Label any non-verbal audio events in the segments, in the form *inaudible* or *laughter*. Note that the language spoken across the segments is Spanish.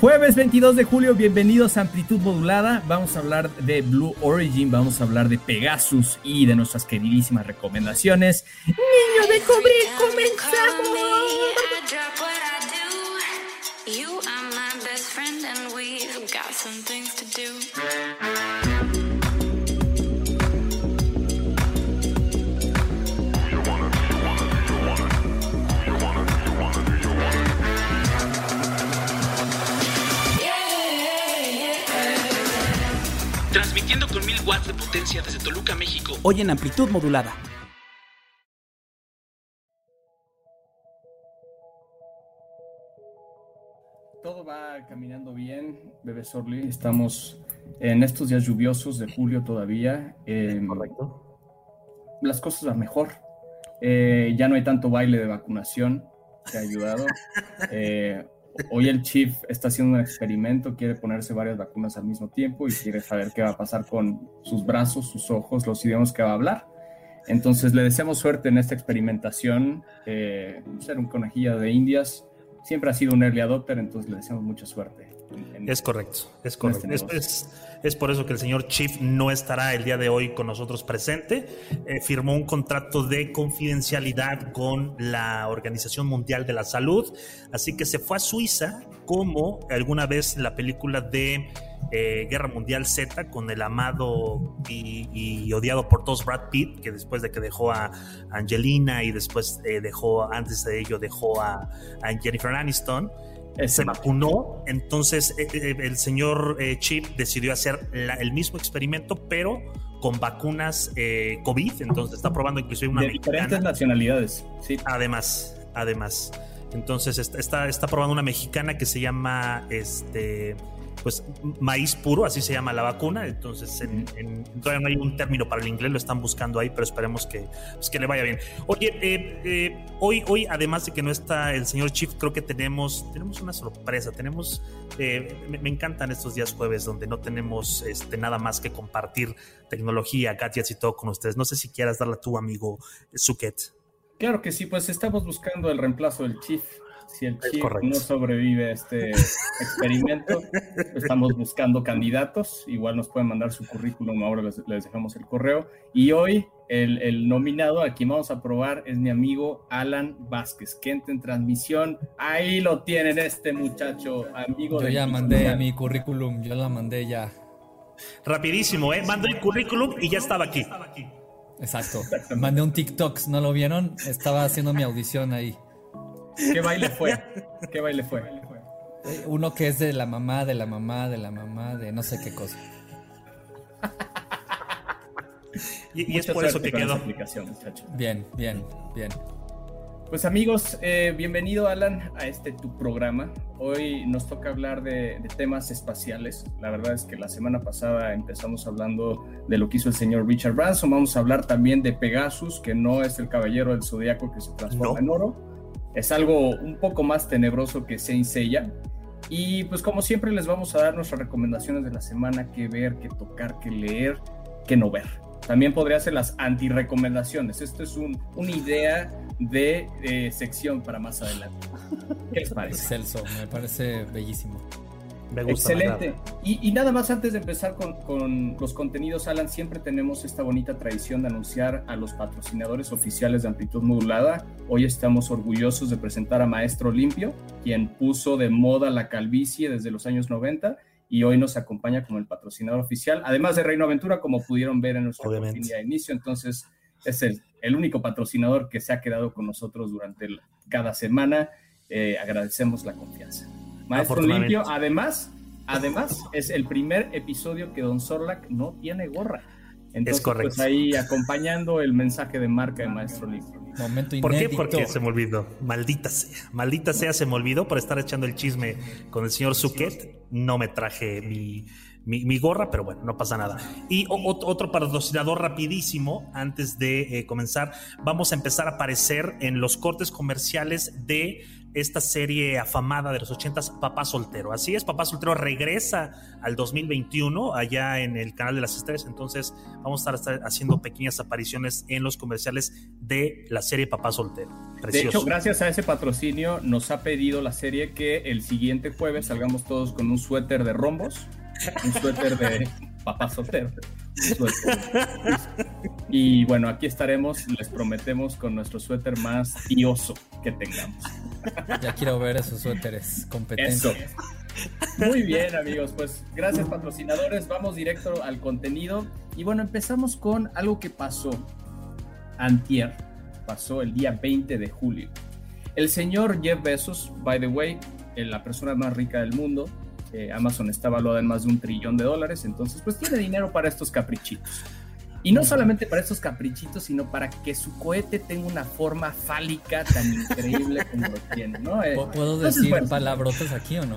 Jueves 22 de julio, bienvenidos a Amplitud Modulada. Vamos a hablar de Blue Origin, vamos a hablar de Pegasus y de nuestras queridísimas recomendaciones. Niño de cobre, comenzamos. Potencia desde Toluca, México. Hoy en amplitud modulada. Todo va caminando bien, bebé Sorli. Estamos en estos días lluviosos de julio todavía. Eh, Correcto. Las cosas van mejor. Eh, ya no hay tanto baile de vacunación que ha ayudado. *laughs* Eh, hoy el chief está haciendo un experimento, quiere ponerse varias vacunas al mismo tiempo y quiere saber qué va a pasar con sus brazos, sus ojos, los idiomas que va a hablar. Entonces le deseamos suerte en esta experimentación. Eh, ser un conejillo de indias siempre ha sido un early adopter, entonces le deseamos mucha suerte. Es correcto, es correcto. Es, negocio. es- es por eso que el señor Chief no estará el día de hoy con nosotros presente. Eh, firmó un contrato de confidencialidad con la Organización Mundial de la Salud, así que se fue a Suiza como alguna vez en la película de eh, Guerra Mundial Z con el amado y, y odiado por todos Brad Pitt, que después de que dejó a Angelina y después eh, dejó, antes de ello dejó a, a Jennifer Aniston se vacunó, entonces eh, eh, el señor eh, Chip decidió hacer la- el mismo experimento, pero con vacunas eh, COVID, entonces está probando inclusive una de diferentes mexicana. nacionalidades. Sí. Además, además. Entonces está, está, está probando una mexicana que se llama este pues maíz puro, así se llama la vacuna. Entonces, en, en- todavía no hay un término para el inglés, lo están buscando ahí, pero esperemos que, pues, que le vaya bien. Oye, eh, eh, hoy, hoy, además de que no está el señor Chief, creo que tenemos, tenemos una sorpresa. Tenemos, eh, me, me encantan estos días jueves donde no tenemos este, nada más que compartir tecnología, gadgets y todo con ustedes. No sé si quieras darle a tu amigo Suket. Claro que sí, pues estamos buscando el reemplazo del chief. Si el correcto. no sobrevive a este *laughs* experimento, estamos buscando candidatos. Igual nos pueden mandar su currículum, ahora les, les dejamos el correo. Y hoy el, el nominado a quien vamos a probar es mi amigo Alan Vázquez, que entra en transmisión. Ahí lo tienen este muchacho, amigo Yo de ya mandé mi currículum, yo la mandé ya. Rapidísimo, ¿eh? Mando el currículum y ya estaba aquí. Exacto. Mandé un TikTok, ¿no lo vieron? Estaba haciendo mi audición ahí. ¿Qué baile fue? *laughs* ¿Qué baile fue? Uno que es de la mamá, de la mamá, de la mamá, de no sé qué cosa. Y, y es por eso que quedó. Bien, bien, bien. Pues amigos, eh, bienvenido Alan a este tu programa. Hoy nos toca hablar de, de temas espaciales. La verdad es que la semana pasada empezamos hablando de lo que hizo el señor Richard Branson. Vamos a hablar también de Pegasus, que no es el caballero del zodiaco que se transforma No. en oro. Es algo un poco más tenebroso que Saint Seiya. Y pues como siempre les vamos a dar nuestras recomendaciones de la semana, qué ver, qué tocar, qué leer, qué no ver. También podría ser las anti-recomendaciones. Esto es un, una idea de eh, sección para más adelante. ¿Qué me parece bellísimo. Me gusta. me Excelente. Y, y nada más antes de empezar con, con los contenidos, Alan, siempre tenemos esta bonita tradición de anunciar a los patrocinadores oficiales de Amplitud Modulada. Hoy estamos orgullosos de presentar a Maestro Limpio, quien puso de moda la calvicie desde los años 90 y hoy nos acompaña como el patrocinador oficial, además de Reino Aventura, como pudieron ver en nuestra de inicio. Entonces, es el, el único patrocinador que se ha quedado con nosotros durante el- cada semana. Eh, agradecemos la confianza. Maestro. Limpio, además, además es el primer episodio que Don Sorlac no tiene gorra. Entonces, Es correcto. pues ahí acompañando el mensaje de marca de Maestro Lee. Momento ¿Por qué? inédito. Porque se me olvidó. Maldita sea. Maldita sea, se me olvidó por estar echando el chisme con el señor Suquet. No me traje mi, mi, mi gorra, pero bueno, no pasa nada. Y otro patrocinador rapidísimo, antes de eh, comenzar, vamos a empezar a aparecer en los cortes comerciales de esta serie afamada de los ochentas, Papá Soltero. Así es, Papá Soltero regresa al 2021 allá en el canal de las estrellas, entonces vamos a estar haciendo pequeñas apariciones en los comerciales de la serie Papá Soltero. De hecho, gracias a ese patrocinio nos ha pedido la serie que el siguiente jueves salgamos todos con un suéter de rombos, un suéter de *laughs* papá soltero. Suéter. Y bueno, aquí estaremos, les prometemos, con nuestro suéter más tioso que tengamos. Ya quiero ver esos suéteres competentes. Muy bien, amigos. Pues gracias, patrocinadores. Vamos directo al contenido. Y bueno, empezamos con algo que pasó antier. Pasó el día 20 de julio. El señor Jeff Bezos, by the way, eh, la persona más rica del mundo, eh, Amazon está valuada en más de un trillón de dólares, entonces pues tiene dinero para estos caprichitos. Y no solamente para estos caprichitos, sino para que su cohete tenga una forma fálica tan increíble como lo tiene, ¿no? Eh, ¿Pu- ¿Puedo entonces, decir bueno, palabrotas aquí o no?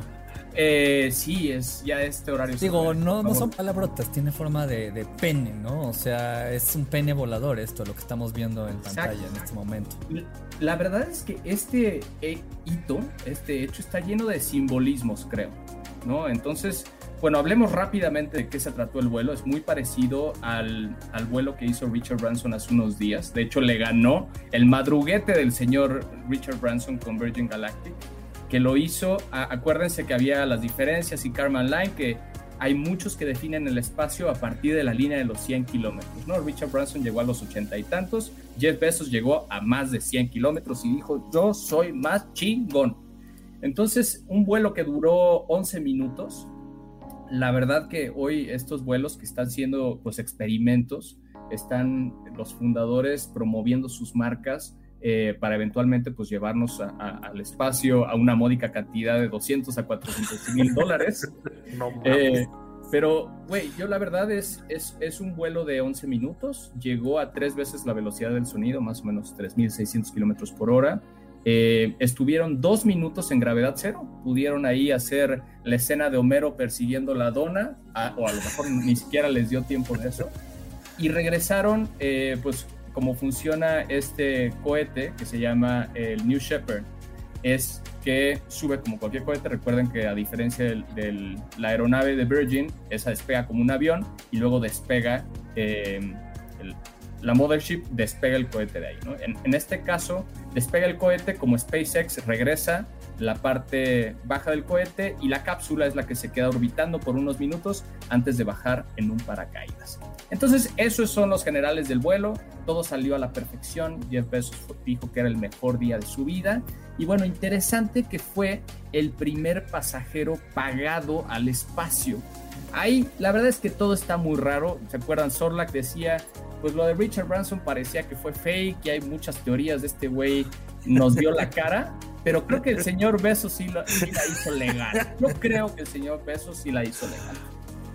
eh, sí, es ya este horario. Digo, no, no son palabrotas, tiene forma de, de pene, ¿no? O sea, es un pene volador esto, lo que estamos viendo en pantalla en este momento. La verdad es que este hito, este hecho, está lleno de simbolismos, creo, ¿no? Entonces, bueno, hablemos rápidamente de qué se trató el vuelo. Es muy parecido al, vuelo que hizo Richard Branson hace unos días. De hecho, le ganó el madruguete del señor Richard Branson con Virgin Galactic, que lo hizo. acuérdense que había las diferencias y Carmen Line, que hay muchos que definen el espacio a partir de la línea de los 100 kilómetros, ¿no? Richard Branson llegó a los 80 y tantos, Jeff Bezos llegó a más de 100 kilómetros y dijo, yo soy más chingón. Entonces, un vuelo que duró 11 minutos, la verdad que hoy estos vuelos que están siendo pues experimentos, están los fundadores promoviendo sus marcas eh, para eventualmente pues llevarnos a- a- al espacio a una módica cantidad de 200 a 400 mil dólares. *laughs* No. Eh, pero, güey, yo la verdad es, es, es un vuelo de 11 minutos, llegó a tres veces la velocidad del sonido, más o menos 3.600 kilómetros por hora. Eh, estuvieron dos minutos en gravedad cero, pudieron ahí hacer la escena de Homero persiguiendo la dona, o a lo mejor *laughs* ni siquiera les dio tiempo de eso, y regresaron, eh, pues, como funciona este cohete que se llama el New Shepard, es que sube como cualquier cohete. Recuerden que a diferencia de la aeronave de Virgin, esa despega como un avión y luego despega eh, el- la mothership, despega el cohete de ahí. En, en este caso, despega el cohete como SpaceX regresa la parte baja del cohete y la cápsula es la que se queda orbitando por unos minutos antes de bajar en un paracaídas. Entonces, esos son los generales del vuelo. Todo salió a la perfección. Jeff Bezos dijo que era el mejor día de su vida. Y bueno, interesante que fue el primer pasajero pagado al espacio. Ahí, la verdad es que todo está muy raro. ¿Se acuerdan? Sorlac decía, pues lo de Richard Branson parecía que fue fake y hay muchas teorías de este güey nos dio la cara. Pero creo que el señor Bezos sí, lo- sí la hizo legal. Yo creo que el señor Bezos sí la hizo legal.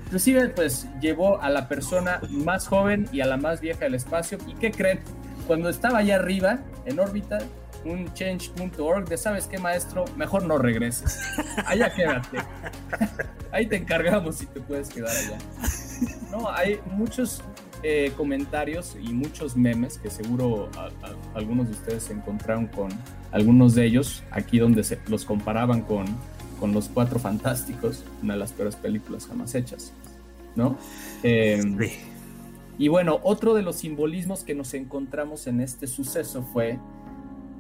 Inclusive, pues llevó a la persona más joven y a la más vieja del espacio. ¿Y qué creen? Cuando estaba allá arriba, en órbita, un change.org de, ¿sabes qué, maestro? Mejor no regreses. Allá quédate. Ahí te encargamos si te puedes quedar allá. No, hay muchos eh, comentarios y muchos memes que seguro a- a- algunos de ustedes se encontraron con algunos de ellos, aquí donde se los comparaban con, con Los Cuatro Fantásticos, una de las peores películas jamás hechas, ¿no? Eh, Sí. y bueno, otro de los simbolismos que nos encontramos en este suceso fue,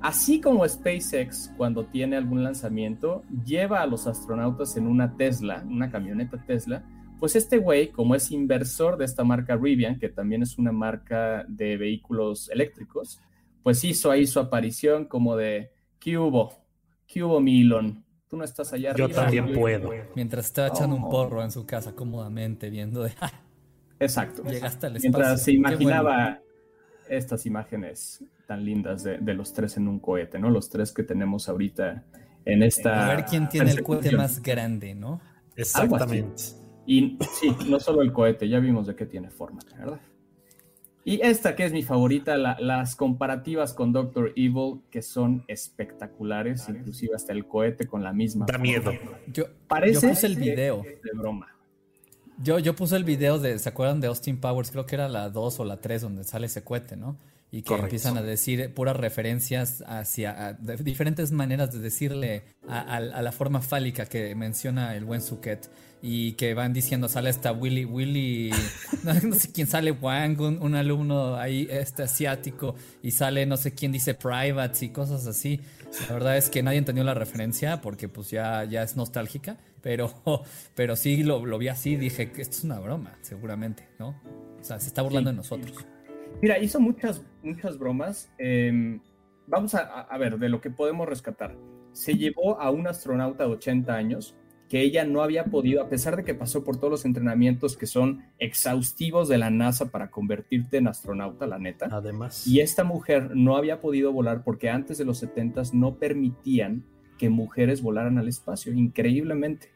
así como SpaceX cuando tiene algún lanzamiento, lleva a los astronautas en una Tesla, una camioneta Tesla, pues este güey, como es inversor de esta marca Rivian, que también es una marca de vehículos eléctricos, pues hizo ahí su aparición como de, ¿qué hubo? ¿Qué hubo, Milon? Tú no estás allá Yo arriba. también puedo. Mientras estaba echando un Oh. porro en su casa cómodamente, viendo de, "Ah, Exacto. llegaste al espacio. Mientras se imaginaba bueno". estas imágenes tan lindas de, de los tres en un cohete, ¿no? Los tres que tenemos ahorita en esta. A ver quién tiene el cohete más grande, ¿no? Exactamente. Y sí, no solo el cohete, ya vimos de qué tiene forma, ¿verdad? Y esta que es mi favorita, las comparativas con Doctor Evil, que son espectaculares, inclusive hasta el cohete con la misma. Da miedo. Yo, Parece puse el video. De broma. Yo, yo puse el video de, ¿se acuerdan de Austin Powers? Creo que era la 2 o la 3 donde sale ese cohete, ¿no? Y que empiezan a decir puras referencias hacia diferentes maneras de decirle a, la forma fálica que menciona el buen Suket y que van diciendo, sale hasta Willy, Willy, *laughs* no, sé quién sale, Wang, un, alumno ahí este asiático, y sale no sé quién dice privates y cosas así. La verdad es que nadie entendió la referencia porque pues ya, ya es nostálgica, pero, *laughs* pero sí lo, vi así, dije que esto es una broma, seguramente, ¿no? O sea, se está burlando de nosotros. Mira, hizo muchas, muchas bromas. Em, vamos a, a ver, de lo que podemos rescatar. Se llevó a un astronauta de 80 años que ella no había podido, a pesar de que pasó por todos los entrenamientos que son exhaustivos de la NASA para convertirte en astronauta, la neta. Además. Y esta mujer no había podido volar porque antes de los 70 no permitían que mujeres volaran al espacio, increíblemente.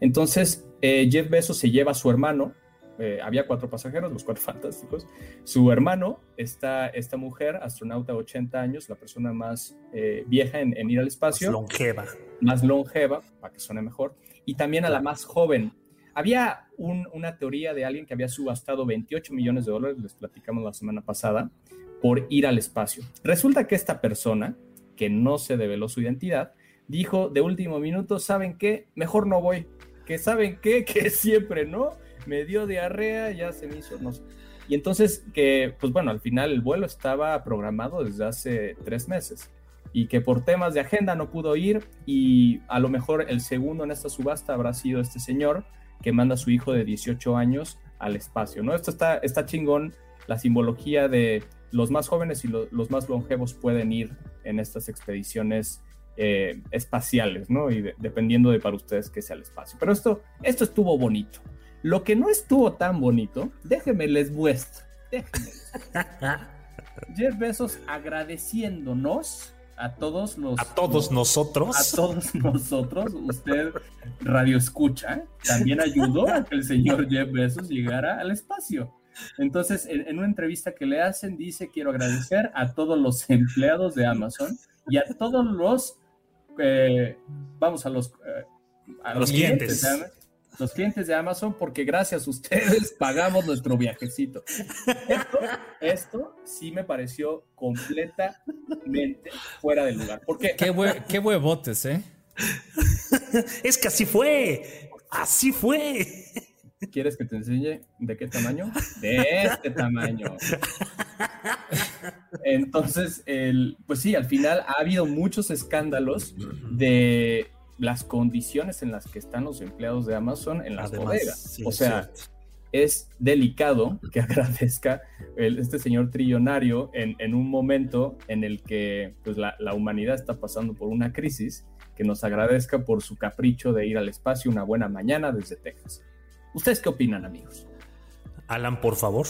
Entonces, eh, Jeff Bezos se lleva a su hermano, eh, había cuatro pasajeros, los cuatro *laughs* fantásticos. Su hermano, esta, esta mujer, astronauta de 80 años, la persona más eh, vieja en, en, ir al espacio. Más longeva. Más longeva, para que suene mejor y también a la más joven. Había una teoría de alguien que había subastado 28 millones de dólares, les platicamos la semana pasada, por ir al espacio. Resulta que esta persona, que no se develó su identidad, dijo de último minuto, ¿saben qué? Mejor no voy. Que saben qué? *laughs* Que siempre no. Me dio diarrea, ya se me hizo. Y entonces que, pues bueno, al final el vuelo estaba programado desde hace tres meses y que por temas de agenda no pudo ir y a lo mejor el segundo en esta subasta habrá sido este señor que manda a su hijo de 18 años al espacio, ¿no? Esto está, está chingón, la simbología de los más jóvenes y los más longevos pueden ir en estas expediciones eh, espaciales, ¿no? Y dependiendo de para ustedes que sea el espacio. Pero esto, esto estuvo bonito. Lo que no estuvo tan bonito, déjenme les muestro, déjenme. *laughs* Jeff Bezos agradeciéndonos a todos los... A todos nosotros. A todos nosotros, usted radio escucha, también ayudó a que el señor Jeff Bezos llegara al espacio. Entonces, en, una entrevista que le hacen, dice, quiero agradecer a todos los empleados de Amazon y a todos los, eh, vamos, a los, eh, a los, clientes los clientes de Amazon, porque gracias a ustedes *laughs* pagamos nuestro viajecito. Esto, sí me pareció completamente fuera de lugar. Porque, qué, qué huevotes, ¿eh? *laughs* es que así fue. Así fue. ¿Quieres que te enseñe de qué tamaño? De este tamaño. Entonces, el, pues sí, al final ha habido muchos escándalos de las condiciones en las que están los empleados de Amazon en las bodegas. o sea, es, delicado que *laughs* agradezca este señor trillonario en, un momento en el que pues, la, la, humanidad está pasando por una crisis, que nos agradezca por su capricho de ir al espacio una buena mañana desde Texas. ¿Ustedes qué opinan, amigos? Alan, por favor.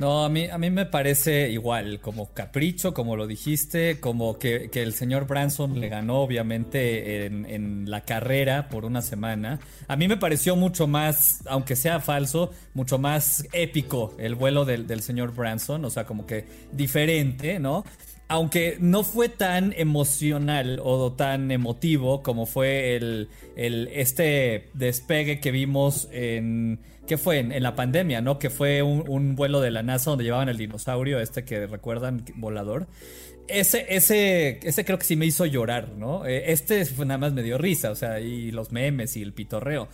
No, a mí, a mí me parece igual, como capricho, como lo dijiste, como que, el señor Branson le ganó obviamente en, la carrera por una semana. A mí me pareció mucho más, aunque sea falso, mucho más épico el vuelo del, del señor Branson, o sea, como que diferente, ¿no? aunque no fue tan emocional o tan emotivo como fue el, este despegue que vimos en ¿qué fue? En, la pandemia, ¿no? Que fue un, vuelo de la NASA donde llevaban el dinosaurio, este que recuerdan, volador. Ese, ese, ese creo que sí me hizo llorar, ¿no? Eh, este nada más me dio risa, o sea, y los memes y el pitorreo.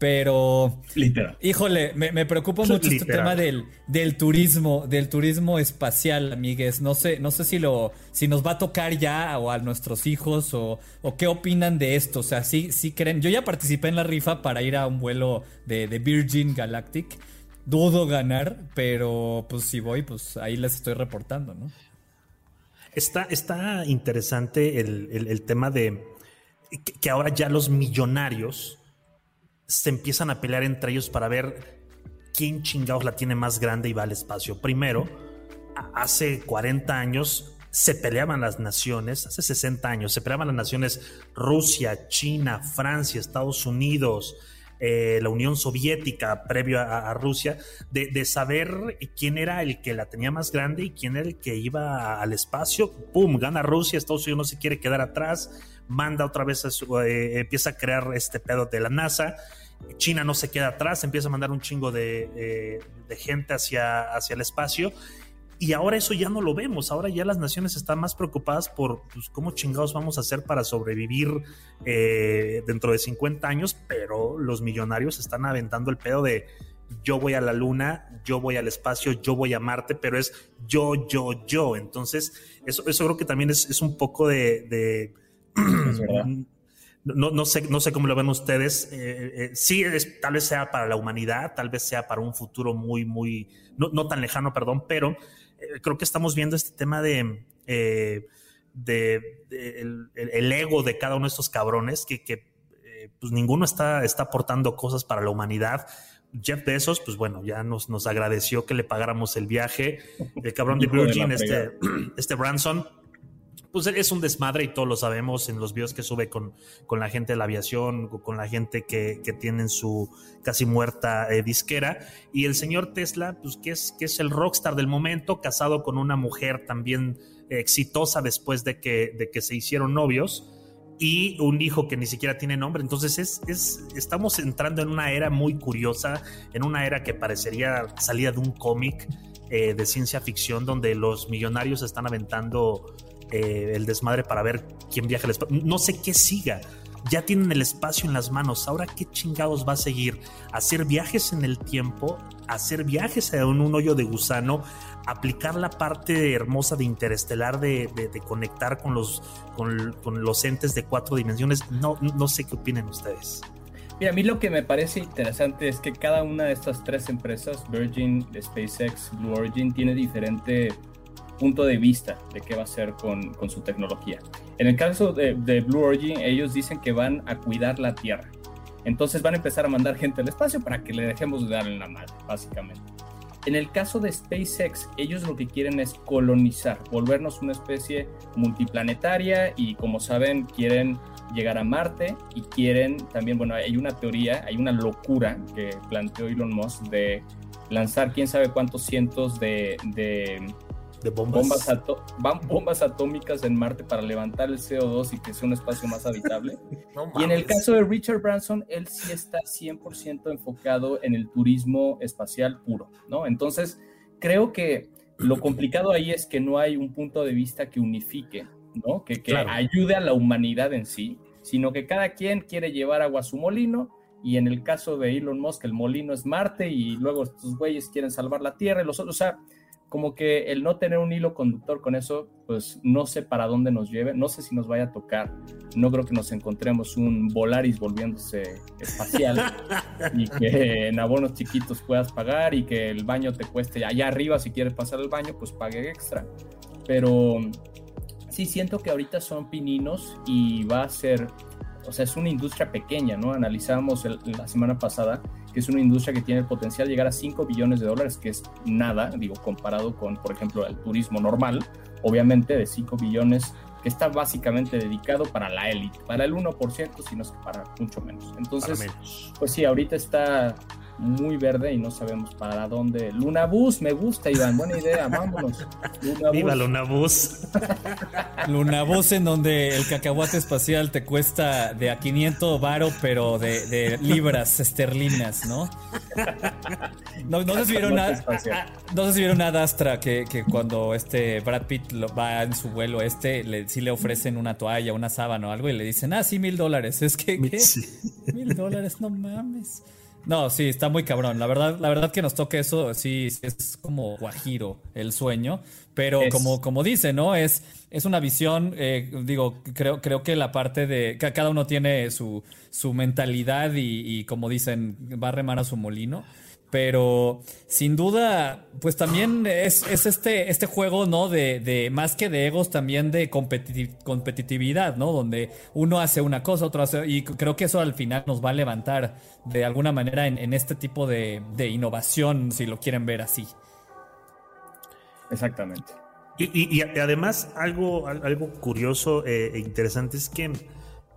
Pero, Literal. híjole, me, preocupa mucho este tema del, del turismo, del turismo espacial, amigues. No sé, no sé si lo, si nos va a tocar ya o a nuestros hijos o, o qué opinan de esto. O sea, sí, sí creen. Yo ya participé en la rifa para ir a un vuelo de, Virgin Galactic. Dudo ganar, pero pues si voy, pues ahí les estoy reportando, ¿no? Está, está interesante el, tema de que ahora ya los millonarios se empiezan a pelear entre ellos para ver quién chingados la tiene más grande y va al espacio. Primero, hace 40 años se peleaban las naciones, hace 60 años se peleaban las naciones Rusia, China, Francia, Estados Unidos, eh, la Unión Soviética previo a, Rusia, de, saber quién era el que la tenía más grande y quién era el que iba al espacio. ¡Pum! Gana Rusia, Estados Unidos no se quiere quedar atrás, manda otra vez, eh, empieza a crear este pedo de la NASA. China no se queda atrás, empieza a mandar un chingo de, de gente hacia, hacia el espacio y ahora eso ya no lo vemos. Ahora ya las naciones están más preocupadas por pues, cómo chingados vamos a hacer para sobrevivir eh, dentro de 50 años, pero los millonarios están aventando el pedo de yo voy a la luna, yo voy al espacio, yo voy a Marte, pero es yo, yo, yo. Entonces, eso, eso creo que también es, un poco de... *clears throat* no, no, sé, no sé cómo lo ven ustedes. Eh, eh, sí, es, tal vez sea para la humanidad, tal vez sea para un futuro muy, muy, no, no tan lejano, perdón, pero creo que estamos viendo este tema de, eh, de, el, ego de cada uno de estos cabrones, que, eh, pues ninguno está, está aportando cosas para la humanidad. Jeff Bezos, pues bueno, ya nos, nos agradeció que le pagáramos el viaje. El cabrón de Virgin, este, *clears throat* este Branson, pues es un desmadre y todos lo sabemos en los videos que sube con, con la gente de la aviación, con la gente que, que tienen su casi muerta eh, disquera. Y el señor Tesla, pues que es, que es el rockstar del momento, casado con una mujer también exitosa después de que, de que se hicieron novios y un hijo que ni siquiera tiene nombre. Entonces es, es, estamos entrando en una era muy curiosa, en una era que parecería salida de un cómic eh, de ciencia ficción donde los millonarios están aventando eh, el desmadre para ver quién viaja al espacio. No sé qué siga. Ya tienen el espacio en las manos. Ahora, ¿qué chingados va a seguir? ¿Hacer viajes en el tiempo? ¿Hacer viajes en un hoyo de gusano? ¿Aplicar la parte hermosa de interestelar de, conectar con los, con, los entes de cuatro dimensiones? No, no sé qué opinen ustedes. Mira, a mí lo que me parece interesante es que cada una de estas tres empresas, Virgin, SpaceX, Blue Origin, tiene diferente punto de vista de qué va a hacer con, con su tecnología. En el caso de, de, Blue Origin, ellos dicen que van a cuidar la Tierra. Entonces van a empezar a mandar gente al espacio para que le dejemos de dar en la madre, básicamente. En el caso de SpaceX, ellos lo que quieren es colonizar, volvernos una especie multiplanetaria y como saben quieren llegar a Marte y quieren también, bueno, hay una teoría, hay una locura que planteó Elon Musk de lanzar quién sabe cuántos cientos de, de de bombas. Bombas, atómicas en Marte para levantar el CO2 y que sea un espacio más habitable. *laughs* y en el caso de Richard Branson, él sí está 100% enfocado en el turismo espacial puro, ¿no? Entonces, creo que lo complicado ahí es que no hay un punto de vista que unifique, ¿no? Que, que ayude a la humanidad en sí, sino que cada quien quiere llevar agua a su molino y en el caso de Elon Musk el molino es Marte y luego estos güeyes quieren salvar la Tierra y los otros, o sea, como que el no tener un hilo conductor con eso, pues no sé para dónde nos lleve, no sé si nos vaya a tocar, no creo que nos encontremos un Volaris volviéndose espacial *laughs* y que en abonos chiquitos puedas pagar y que el baño te cueste allá arriba, si quieres pasar el baño, pues pague extra. Pero sí siento que ahorita son pininos y va a ser, o sea, es una industria pequeña, ¿no? Analizamos la semana pasada que es una industria que tiene el potencial de llegar a 5 billones de dólares, que es nada, digo, comparado con, por ejemplo, el turismo normal, obviamente de 5 billones, que está básicamente dedicado para la élite, para el 1%, sino que para mucho menos. Entonces, pues sí, ahorita está muy verde y no sabemos para dónde. Luna Bus, me gusta, Iván, buena idea, vámonos. Luna Viva Luna Bus. Luna Bus en donde el cacahuate espacial te cuesta de a 500 varo, pero de, libras esterlinas, ¿no? No, no sé si vieron nada, no sé si vieron nada Astra que, que, cuando este Brad Pitt va en su vuelo este, le, sí le ofrecen una toalla, una sábana o algo y le dicen, ah, sí, mil dólares. Es que, ¿qué? Mil dólares, no mames. No, sí, está muy cabrón. La verdad, la verdad que nos toque eso, sí, es como guajiro el sueño. Pero como, como dice, ¿no? Es, es una visión, eh, digo, creo, creo que la parte de. Cada uno tiene su, su mentalidad y, y, como dicen, va a remar a su molino. Pero sin duda, pues también es, este, este juego, ¿no? De, más que de egos, también de competitividad, ¿no? Donde uno hace una cosa, otro hace. Y creo que eso al final nos va a levantar de alguna manera en, este tipo de, innovación, si lo quieren ver así. Exactamente. Y, además, algo, algo curioso eh, e interesante es que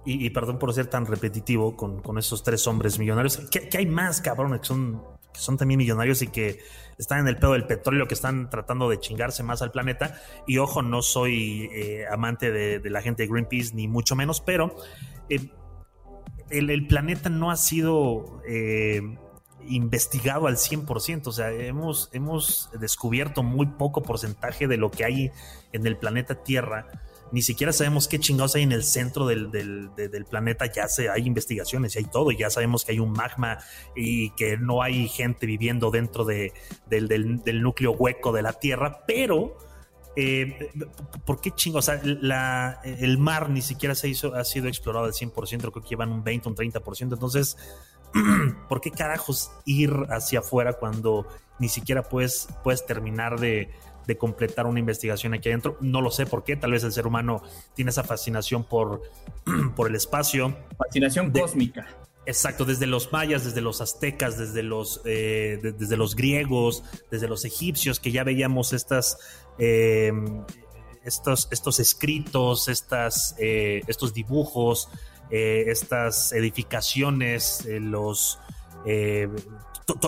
y, perdón por ser tan repetitivo con, con esos tres hombres millonarios, que, hay más, cabrón, que son, que son también millonarios y que están en el pedo del petróleo, que están tratando de chingarse más al planeta. Y ojo, no soy eh, amante de, la gente de Greenpeace, ni mucho menos, pero eh, el, planeta no ha sido eh, investigado al 100%. O sea, hemos, hemos descubierto muy poco porcentaje de lo que hay en el planeta Tierra ni siquiera sabemos qué chingados hay en el centro del, planeta, ya se, hay investigaciones y hay todo, ya sabemos que hay un magma y que no hay gente viviendo dentro de, del, núcleo hueco de la Tierra, pero... Eh, ¿Por qué chingados? O sea, el mar ni siquiera se hizo, ha sido explorado al 100%, creo que llevan un 20, un 30%. Entonces, *clears throat* ¿por qué carajos ir hacia afuera cuando ni siquiera puedes, puedes terminar de, de completar una investigación aquí adentro. No lo sé por qué, tal vez el ser humano tiene esa fascinación por, *clears throat* por el espacio. Fascinación cósmica. Exacto, desde los mayas, desde los aztecas, desde los, eh, desde los griegos, desde los egipcios, que ya veíamos estas, em, estos, estos escritos, estas, eh, estos dibujos, eh, estas edificaciones, los,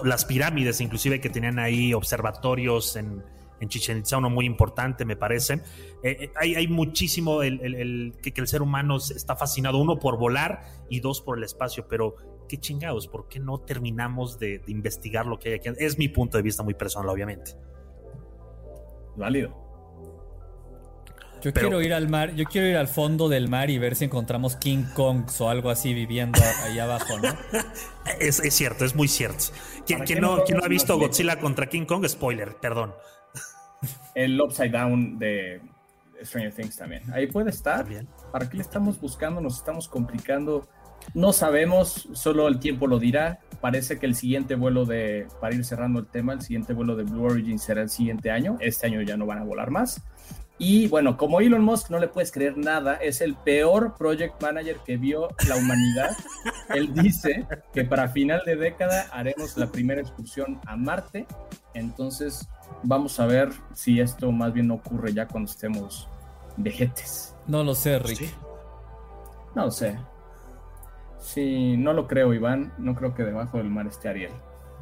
las pirámides inclusive que tenían ahí observatorios en, en Chichen Itza, uno muy importante, me parece. Eh, eh, hay, muchísimo el, que, el ser humano está fascinado, uno por volar y dos por el espacio, pero qué chingados, ¿por qué no terminamos de, investigar lo que hay aquí? Es mi punto de vista muy personal, obviamente. Válido. Yo quiero ir al mar, yo quiero ir al fondo del mar y ver si encontramos King Kongs o algo así viviendo ahí abajo, ¿no? *laughs* es, cierto, es muy cierto. ¿Quién, no, no, ha visto Godzilla contra King Kong? Spoiler, perdón el Upside Down de Stranger Things también. Ahí puede estar. ¿Para qué le estamos buscando? Nos estamos complicando. No sabemos, solo el tiempo lo dirá. Parece que el siguiente vuelo de, para ir cerrando el tema, el siguiente vuelo de Blue Origin será el siguiente año. Este año ya no van a volar más. Y bueno, como Elon Musk no le puedes creer nada, es el peor project manager que vio la humanidad. *laughs* Él dice que para final de década haremos la primera excursión a Marte. Entonces, vamos a ver si esto más bien ocurre ya cuando estemos vejetes. No lo sé, Rick. No lo sé. Sí, no lo creo, Iván. No creo que debajo del mar esté Ariel.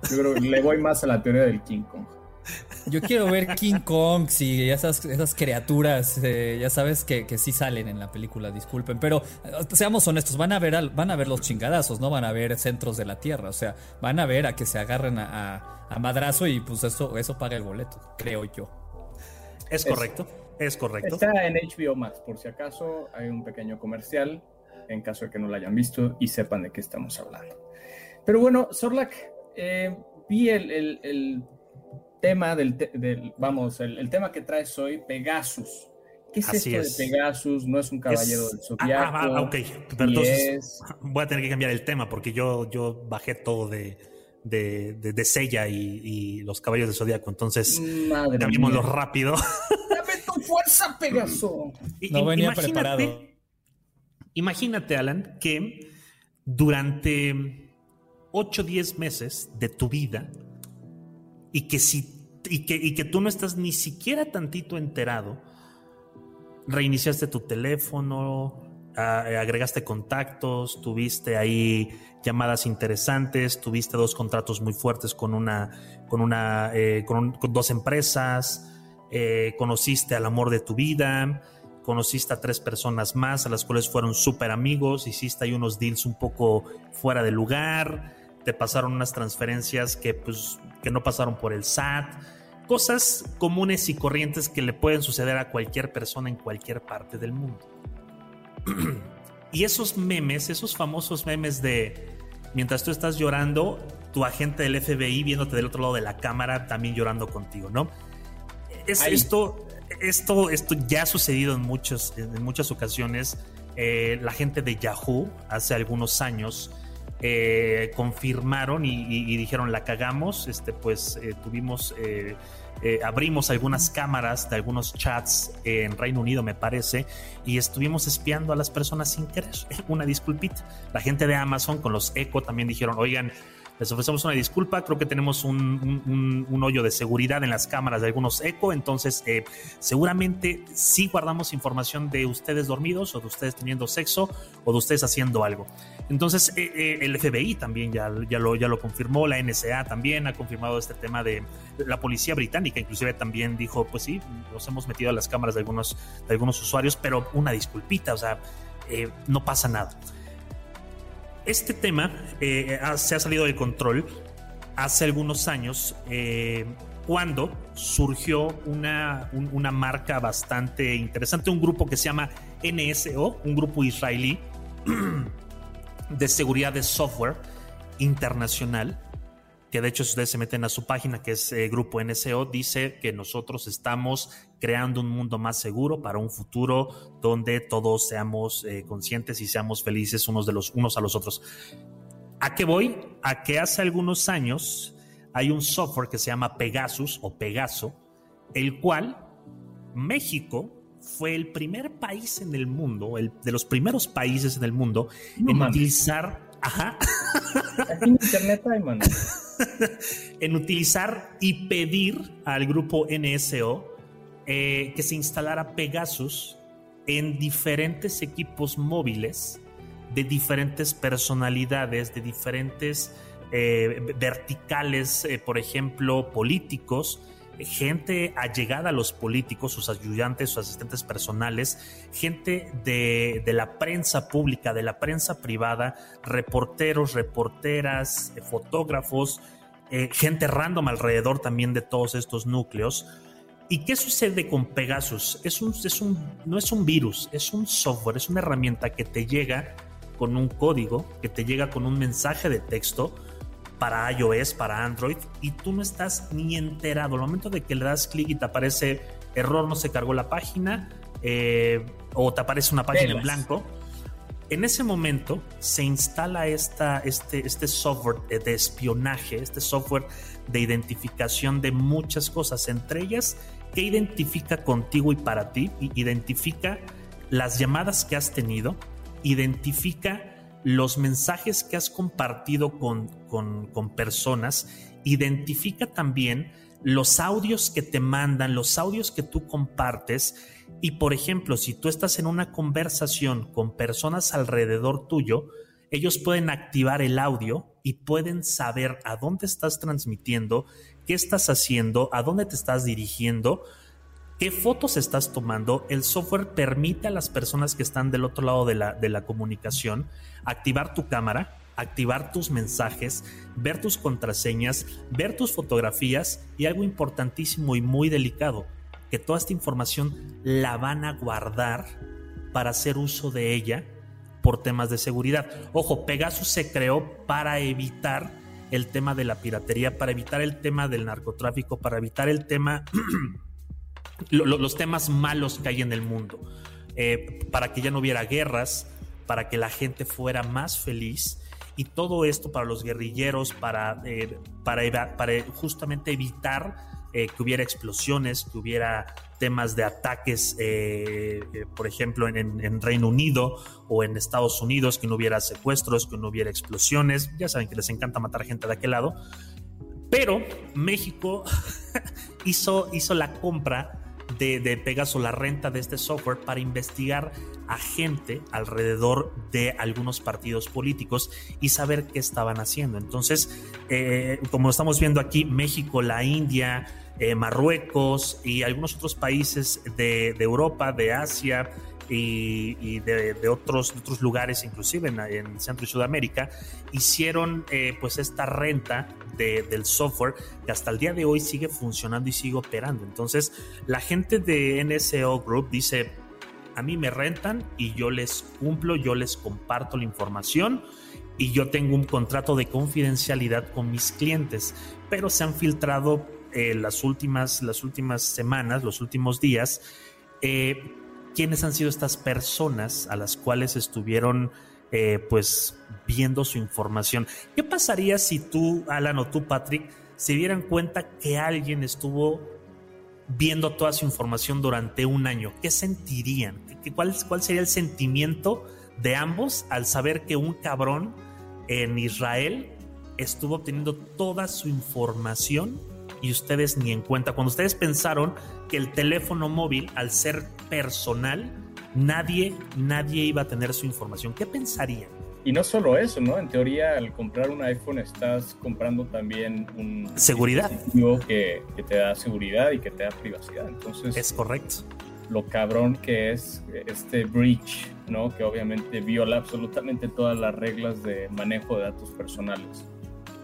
Yo creo que le voy más a la teoría del King Kong. Yo quiero ver King Kong y esas, esas criaturas, eh, ya sabes que, que, sí salen en la película, disculpen, pero eh, seamos honestos, van a ver van a ver los chingadazos, no van a ver centros de la Tierra, o sea, van a ver a que se agarren a, a, madrazo y pues eso, eso paga el boleto, creo yo. Es correcto, es, correcto. Está en HBO Max, por si acaso hay un pequeño comercial, en caso de que no lo hayan visto y sepan de qué estamos hablando. Pero bueno, Sorlak, eh, vi el tema del, vamos, el, tema que traes hoy, Pegasus. ¿Qué es esto de Pegasus? No es un caballero del zodiaco. Ah, ah, ok, pero entonces voy a tener que cambiar el tema porque yo, yo bajé todo de, de, de, Sella y, los caballos del zodiaco. Entonces, cambiémoslo rápido. *laughs* ¡Dame tu fuerza, Pegaso! No venía preparado. Imagínate, Alan, que durante 8 o 10 meses de tu vida y que si y que, y que tú no estás ni siquiera tantito enterado, reiniciaste tu teléfono, agregaste contactos, tuviste ahí llamadas interesantes, tuviste dos contratos muy fuertes con una, con una, eh, con, dos empresas, eh, conociste al amor de tu vida, conociste a tres personas más, a las cuales fueron súper amigos, hiciste ahí unos deals un poco fuera de lugar, te pasaron unas transferencias que pues que no pasaron por el SAT, cosas comunes y corrientes que le pueden suceder a cualquier persona en cualquier parte del mundo. *clears throat* y esos memes, esos famosos memes de mientras tú estás llorando, tu agente del FBI viéndote del otro lado de la cámara también llorando contigo, ¿no? Es, esto, esto, esto ya ha sucedido en, muchos, en muchas ocasiones. Eh, la gente de Yahoo hace algunos años eh, confirmaron y, dijeron la cagamos, este, pues eh, tuvimos, eh, abrimos algunas cámaras de algunos chats en Reino Unido, me parece, y estuvimos espiando a las personas sin querer. *laughs* Una disculpita. La gente de Amazon con los Echo también dijeron, oigan, Les ofrecemos una disculpa, creo que tenemos un, hoyo de seguridad en las cámaras de algunos eco, entonces eh, seguramente sí guardamos información de ustedes dormidos o de ustedes teniendo sexo o de ustedes haciendo algo. Entonces eh, eh, el FBI también ya, ya, lo, ya lo confirmó, la NSA también ha confirmado este tema de la policía británica, inclusive también dijo, pues sí, nos hemos metido a las cámaras de algunos, de algunos usuarios, pero una disculpita, o sea, no pasa nada. Este tema eh, se ha salido de control hace algunos años eh, cuando surgió una, una marca bastante interesante, un grupo que se llama NSO, un grupo israelí *clears throat* de seguridad de software internacional, que de hecho si ustedes se meten a su página, que es eh, Grupo NSO, dice que nosotros estamos creando un mundo más seguro para un futuro donde todos seamos eh, conscientes y seamos felices unos, de los, unos a los otros. ¿A qué voy? A que hace algunos años hay un software que se llama Pegasus o Pegaso, el cual México fue el primer país en el mundo, el de los primeros países en el mundo en utilizar Ajá. Aquí en internet hay, *laughs* *laughs* en utilizar y pedir al grupo NSO eh, que se instalara Pegasus en diferentes equipos móviles de diferentes personalidades, de diferentes eh, verticales, eh, por ejemplo, políticos, gente allegada a los políticos, sus ayudantes, sus asistentes personales, gente de, la prensa pública, de la prensa privada, reporteros, reporteras, eh, fotógrafos, eh, gente random alrededor también de todos estos núcleos. ¿Y qué sucede con Pegasus? Es un, es un, no es un virus, es un software, es una herramienta que te llega con un código, que te llega con un mensaje de texto, para iOS, para Android, y tú no estás ni enterado. Al momento de que le das clic y te aparece error, no se cargó la página, eh, o te aparece una página en blanco, en ese momento se instala esta, este, este software de espionaje, este software de identificación de muchas cosas, entre ellas que identifica contigo y para ti, identifica las llamadas que has tenido, identifica los mensajes que has compartido con, con, personas, identifica también los audios que te mandan, los audios que tú compartes. Y por ejemplo, si tú estás en una conversación con personas alrededor tuyo, ellos pueden activar el audio y pueden saber a dónde estás transmitiendo, qué estás haciendo, a dónde te estás dirigiendo, qué fotos estás tomando. El software permite a las personas que están del otro lado de la, de la comunicación activar tu cámara, activar tus mensajes, ver tus contraseñas, ver tus fotografías y algo importantísimo y muy delicado, que toda esta información la van a guardar para hacer uso de ella por temas de seguridad. Ojo, Pegasus se creó para evitar el tema de la piratería, para evitar el tema del narcotráfico, para evitar el tema, *clears throat* los temas malos que hay en el mundo, eh, para que ya no hubiera guerras, para que la gente fuera más feliz y todo esto para los guerrilleros, para, eh, para, para, justamente evitar eh, que hubiera explosiones, que hubiera temas de ataques, eh, por ejemplo, en, en, Reino Unido o en Estados Unidos, que no hubiera secuestros, que no hubiera explosiones. Ya saben que les encanta matar gente de aquel lado. Pero México *laughs* hizo, hizo la compra de, Pegaso, la renta de este software para investigar a gente alrededor de algunos partidos políticos y saber qué estaban haciendo. Entonces, eh, como estamos viendo aquí, México, la India, eh, Marruecos y algunos otros países de, Europa, de Asia, y, de, otros, otros lugares, inclusive en, Centro y Sudamérica, hicieron eh, pues esta renta del software que hasta el día de hoy sigue funcionando y sigue operando. Entonces, la gente de NSO Group dice, a mí me rentan y yo les cumplo, yo les comparto la información y yo tengo un contrato de confidencialidad con mis clientes, pero se han filtrado eh, las, últimas, las últimas semanas, los últimos días, eh, quiénes han sido estas personas a las cuales estuvieron eh, pues viendo su información. ¿Qué pasaría si tú, Alan, o tú, Patrick, se dieran cuenta que alguien estuvo viendo toda su información durante un año? ¿Qué sentirían? ¿Cuál, cuál sería el sentimiento de ambos al saber que un cabrón en Israel estuvo obteniendo toda su información y ustedes ni en cuenta. Cuando ustedes pensaron que el teléfono móvil, al ser personal, nadie, nadie iba a tener su información, ¿qué pensarían? Y no solo eso, ¿no? En teoría, al comprar un iPhone estás comprando también un seguridad que, que te da seguridad y que te da privacidad. Entonces es correcto. Lo cabrón que es este breach, ¿no? Que obviamente viola absolutamente todas las reglas de manejo de datos personales.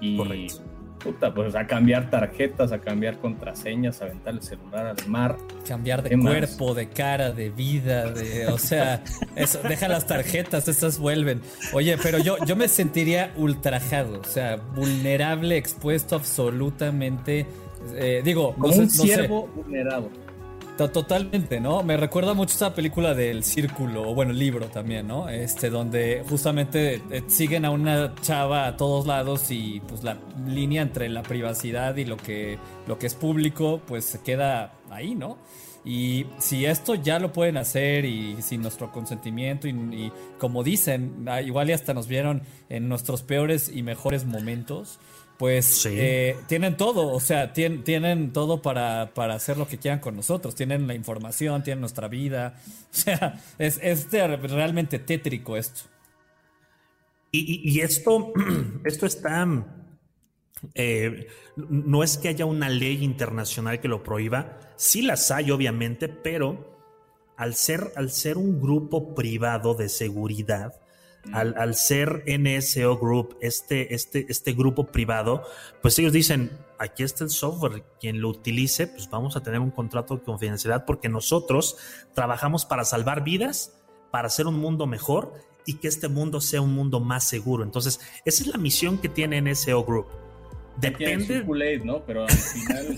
Y correcto puta, pues a cambiar tarjetas, a cambiar contraseñas, a aventar el celular al mar. Cambiar de cuerpo, de cara, de vida, de, o sea, eso, deja las tarjetas, estas vuelven. Oye, pero yo, yo me sentiría ultrajado, o sea, vulnerable, expuesto absolutamente. Eh, digo, como un ciervo vulnerado. Totalmente, ¿no? Me recuerda mucho esa película del círculo, o bueno, libro también, ¿no? Este, donde justamente eh, siguen a una chava a todos lados y pues la línea entre la privacidad y lo que, lo que es público, pues se queda ahí, ¿no? Y si esto ya lo pueden hacer y sin nuestro consentimiento y, como dicen, ah, igual y hasta nos vieron en nuestros peores y mejores momentos, pues eh, tienen todo, o sea, tienen, todo para, para, hacer lo que quieran con nosotros, tienen la información, tienen nuestra vida, *laughs* o sea, es, es realmente tétrico esto. Y, esto, *clears throat* esto está, eh, no es que haya una ley internacional que lo prohíba, sí las hay obviamente, pero al ser, al ser un grupo privado de seguridad, al, ser NSO Group, este, este, este grupo privado, pues ellos dicen, aquí está el software, quien lo utilice, pues vamos a tener un contrato de confidencialidad porque nosotros trabajamos para salvar vidas, para hacer un mundo mejor y que este mundo sea un mundo más seguro. Entonces, esa es la misión que tiene NSO Group. Depende. ¿no? Pero al final.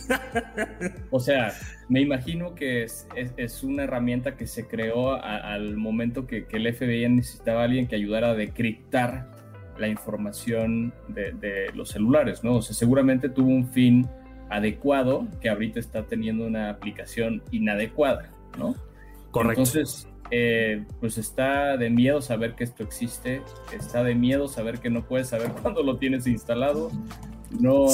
o sea, me imagino que es, es, una herramienta que se creó al momento que, que, el FBI necesitaba a alguien que ayudara a decriptar la información de, de, los celulares, ¿no? O sea, seguramente tuvo un fin adecuado que ahorita está teniendo una aplicación inadecuada, ¿no? Correcto. Entonces, eh, pues está de miedo saber que esto existe, está de miedo saber que no puedes saber *laughs* cuándo lo tienes instalado, no,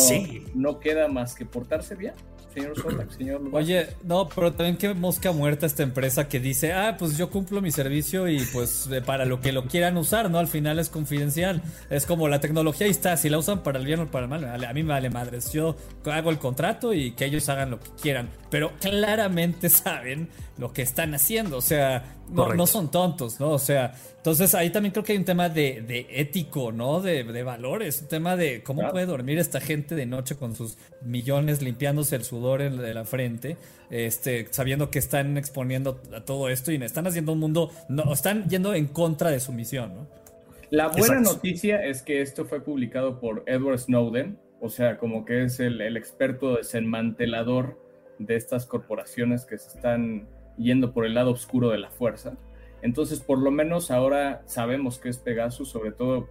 no queda más que portarse bien. Señor señor Oye, no, pero también que mosca muerta esta empresa que dice, ah, pues yo cumplo mi servicio y pues eh, para lo que lo quieran usar, ¿no? Al final es confidencial. Es como la tecnología ahí está, si la usan para el bien o para el mal, a mí me vale madres. Yo hago el contrato y que ellos hagan lo que quieran, pero claramente saben lo que están haciendo, o sea, no, son tontos, ¿no? O sea, entonces ahí también creo que hay un tema de, ético, ¿no? De, valores, un tema de cómo puede dormir esta gente de noche con sus millones limpiándose el sudor de la frente, este, sabiendo que están exponiendo a todo esto y están haciendo un mundo, no, están yendo en contra de su misión, ¿no? La buena noticia es que esto fue publicado por Edward Snowden, o sea, como que es el, el experto desmantelador de estas corporaciones que se están yendo por el lado oscuro de la fuerza. Entonces, por lo menos ahora sabemos que es Pegasus, sobre todo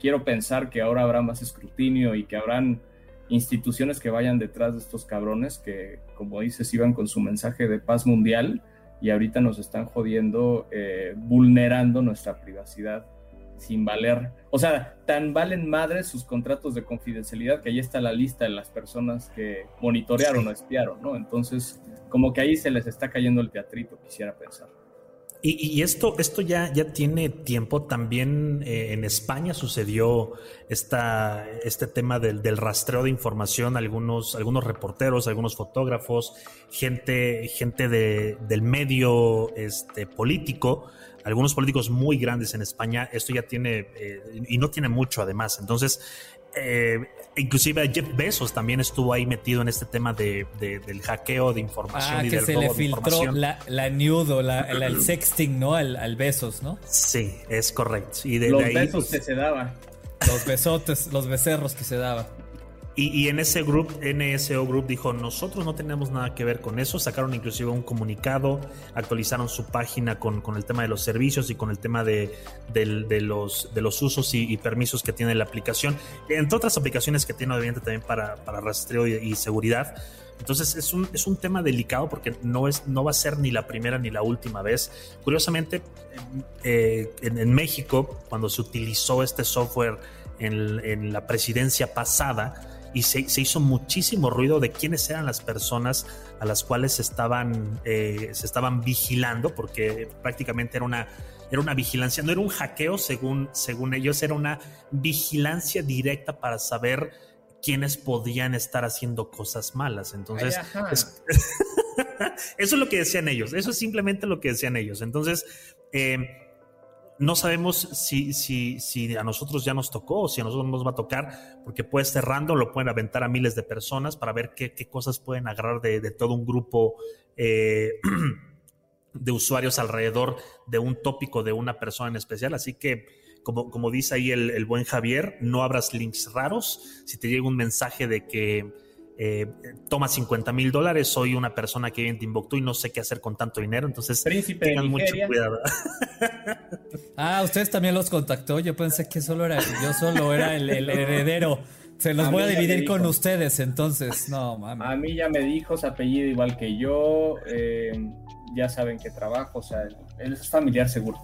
quiero pensar que ahora habrá más escrutinio y que habrán instituciones que vayan detrás de estos cabrones que, como dices, iban con su mensaje de paz mundial y ahorita nos están jodiendo, eh, vulnerando nuestra privacidad sin valer. O sea, tan valen madres sus contratos de confidencialidad que ahí está la lista de las personas que monitorearon o espiaron, ¿no? Entonces, como que ahí se les está cayendo el teatrito, quisiera pensar. Y, esto, esto ya, ya tiene tiempo. También eh, en España sucedió esta, este tema del, del, rastreo de información. Algunos, algunos reporteros, algunos fotógrafos, gente, gente de, del medio este, político, algunos políticos muy grandes en España. Esto ya tiene, eh, y no tiene mucho además. Entonces, eh, inclusive Jeff Bezos también estuvo ahí metido en este tema de, del hackeo de información ah, y que se le filtró la, la nude la, el, sexting, ¿no? Al, al, Besos, ¿no? Sí, es correcto. Y de, los ahí, besos pues, que se daba. Los besotes, los becerros que se daba. Y, en ese grupo, NSO Group dijo, nosotros no tenemos nada que ver con eso, sacaron inclusive un comunicado, actualizaron su página con, con el tema de los servicios y con el tema de, los, de los usos y, permisos que tiene la aplicación, entre otras aplicaciones que tiene obviamente también para, para rastreo y, seguridad. Entonces es un, es un tema delicado porque no, es, no va a ser ni la primera ni la última vez. Curiosamente, eh, en, en México, cuando se utilizó este software en, la presidencia pasada y se, hizo muchísimo ruido de quiénes eran las personas a las cuales estaban, eh, se estaban vigilando, porque prácticamente era una, era una vigilancia, no era un hackeo según, según ellos, era una vigilancia directa para saber quiénes podían estar haciendo cosas malas. Entonces, *laughs* eso es lo que decían ellos, eso es simplemente lo que decían ellos. Entonces, eh, no sabemos si, si, si, a nosotros ya nos tocó o si a nosotros nos va a tocar, porque puede ser random, lo pueden aventar a miles de personas para ver qué, cosas pueden agarrar de, todo un grupo eh, *clears throat* de usuarios alrededor de un tópico de una persona en especial. Así que, como, como dice ahí el buen Javier, no abras links raros. Si te llega un mensaje de que eh, toma 50 mil dólares, soy una persona que vive en Timbuktu y no sé qué hacer con tanto dinero, entonces tengan mucho cuidado. *laughs* Ah, ustedes también los contactó, yo pensé que solo era, yo solo era el, *laughs* heredero. Se los voy a dividir con ustedes, entonces, no, mami. A mí ya me dijo su apellido igual que yo, eh, ya saben que trabajo, o sea, él es familiar seguro.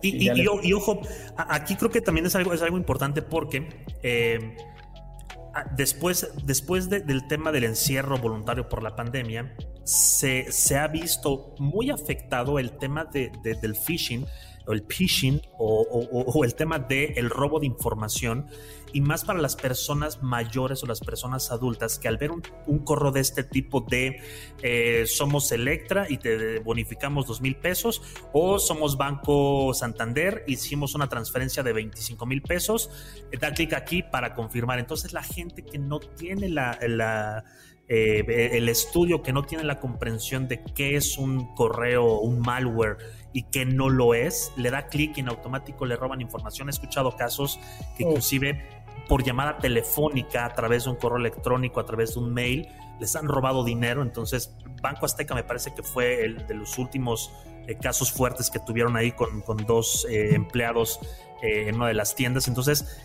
Y, y, ojo, aquí creo que también es algo, es algo importante porque eh, Ah, después, después del tema del encierro voluntario por la pandemia, se, se ha visto muy afectado el tema de, del phishing el phishing o, el tema del robo de información y más para las personas mayores o las personas adultas que al ver un, correo de este tipo de eh, somos Electra y te bonificamos dos mil pesos o somos Banco Santander, hicimos una transferencia de 25 mil pesos, eh, da clic aquí para confirmar. Entonces la gente que no tiene la, eh, el estudio, que no tiene la comprensión de qué es un correo, un malware y qué no lo es, le da clic y en automático le roban información. He escuchado casos que oh. inclusive por llamada telefónica, a través de un correo electrónico, a través de un mail, les han robado dinero. Entonces, Banco Azteca me parece que fue el de los últimos eh, casos fuertes que tuvieron ahí con, dos eh, empleados eh, en una de las tiendas. Entonces,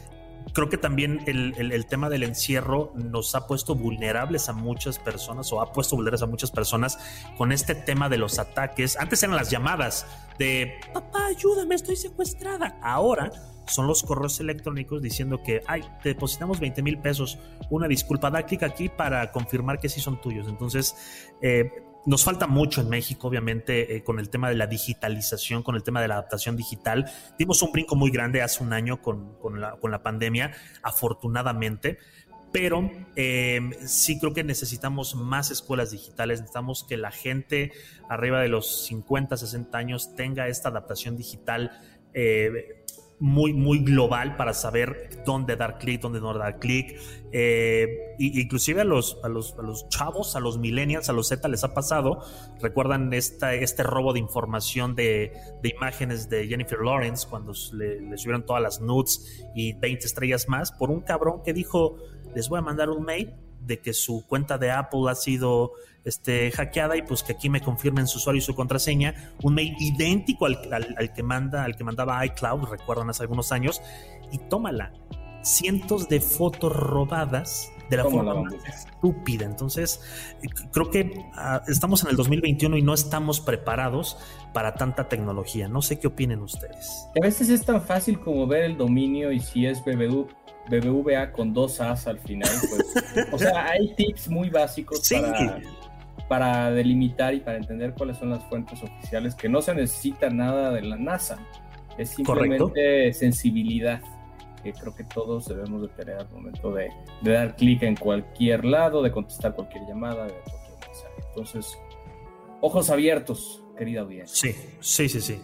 creo que también el, tema del encierro nos ha puesto vulnerables a muchas personas o ha puesto vulnerables a muchas personas con este tema de los ataques. Antes eran las llamadas de, papá, ayúdame, estoy secuestrada. Ahora son los correos electrónicos diciendo que, ay, te depositamos 20 mil pesos, una disculpa, da clic aquí para confirmar que sí son tuyos. Entonces, eh, nos falta mucho en México, obviamente, eh, con el tema de la digitalización, con el tema de la adaptación digital. Dimos un brinco muy grande hace un año con, la, pandemia, afortunadamente, pero eh, sí creo que necesitamos más escuelas digitales, necesitamos que la gente arriba de los 50, 60 años tenga esta adaptación digital. Eh, muy, muy global para saber dónde dar clic, dónde no dar clic. Eh, inclusive a los, a, los, a los chavos, a los millennials, a los Z les ha pasado. Recuerdan esta, este robo de información de, de imágenes de Jennifer Lawrence cuando le, le, subieron todas las nudes y 20 estrellas más por un cabrón que dijo, les voy a mandar un mail de que su cuenta de Apple ha sido este, hackeada y pues que aquí me confirmen su usuario y su contraseña, un mail idéntico al, que manda, al que mandaba iCloud, recuerdan hace algunos años, y tómala, cientos de fotos robadas de la forma más estúpida. Entonces, creo que ah, estamos en el 2021 y no estamos preparados para tanta tecnología. No sé qué opinen ustedes. A veces es tan fácil como ver el dominio y si es BBU BBVA con dos As al final. Pues, *laughs* o sea, hay tips muy básicos para, delimitar y para entender cuáles son las fuentes oficiales, que no se necesita nada de la NASA, es simplemente sensibilidad que creo que todos debemos de tener al momento de, dar clic en cualquier lado, de contestar cualquier llamada, de cualquier mensaje. Entonces, ojos abiertos, querida audiencia. Sí, sí, sí, sí.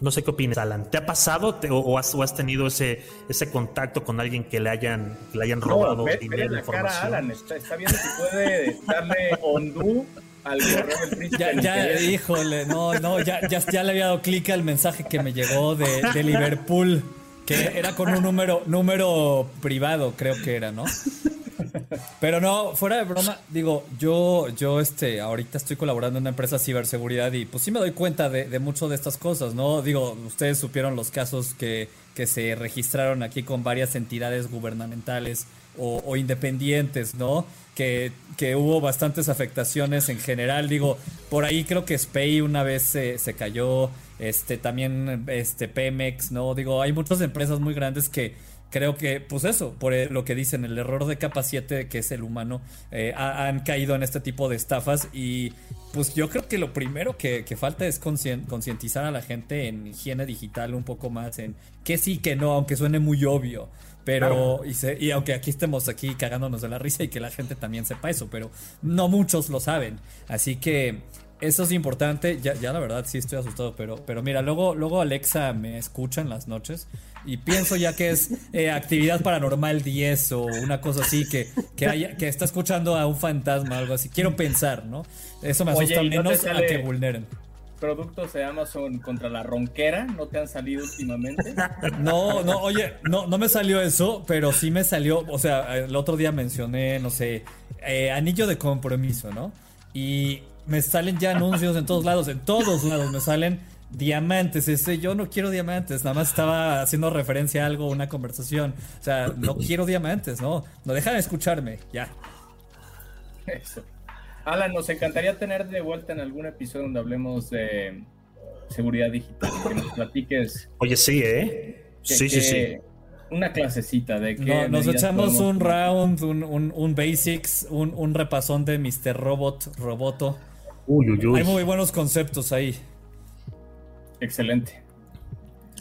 No sé qué opinas, Alan. ¿Te ha pasado o, has, tenido ese, ese contacto con alguien que le hayan, le hayan robado no, dinero, la información? Alan. Está, viendo si puede darle *laughs* al correo del príncipe. Ya, ya híjole, no, no, ya, ya, le había dado clic al mensaje que me llegó de, de Liverpool, que era con un número, número privado, creo que era, ¿no? Pero no, fuera de broma, digo, yo, yo este, ahorita estoy colaborando en una empresa de ciberseguridad y pues sí me doy cuenta de, de mucho de estas cosas, ¿no? Digo, ustedes supieron los casos que, que se registraron aquí con varias entidades gubernamentales o, independientes, ¿no? Que, que, hubo bastantes afectaciones en general. Digo, por ahí creo que Spay una vez se, se cayó, este, también este, Pemex, ¿no? Digo, hay muchas empresas muy grandes que creo que, pues eso, por lo que dicen, el error de capa 7, que es el humano, eh, han caído en este tipo de estafas y pues yo creo que lo primero que, falta es concientizar a la gente en higiene digital un poco más, en que sí, que no, aunque suene muy obvio. Pero, y, y, aunque aquí estemos aquí cagándonos de la risa y que la gente también sepa eso, pero no muchos lo saben. Así que eso es importante. Ya, ya la verdad sí estoy asustado, pero, pero mira, luego, luego Alexa me escucha en las noches y pienso ya que es eh, actividad paranormal 10 o una cosa así que, que, haya, que está escuchando a un fantasma o algo así. Quiero pensar, ¿no? Eso me asusta menos a que vulneren. ¿Productos de Amazon contra la ronquera no te han salido últimamente? No, no, oye, no, no me salió eso, pero sí me salió, o sea, el otro día mencioné, no sé, eh, anillo de compromiso, ¿no? Y me salen ya anuncios en todos lados, en todos lados me salen diamantes. Ese, yo no quiero diamantes, nada más estaba haciendo referencia a algo, una conversación. O sea, no quiero diamantes, no. No dejan de escucharme, ya. Eso. Alan, nos encantaría tener de vuelta en algún episodio donde hablemos de seguridad digital, que nos platiques. Oye, sí, ¿eh? sí, sí, sí. Una clasecita de que. No, nos echamos un round, un, un, un basics, un, un repasón de Mr. Robot, Roboto. Hay muy buenos conceptos ahí. Excelente.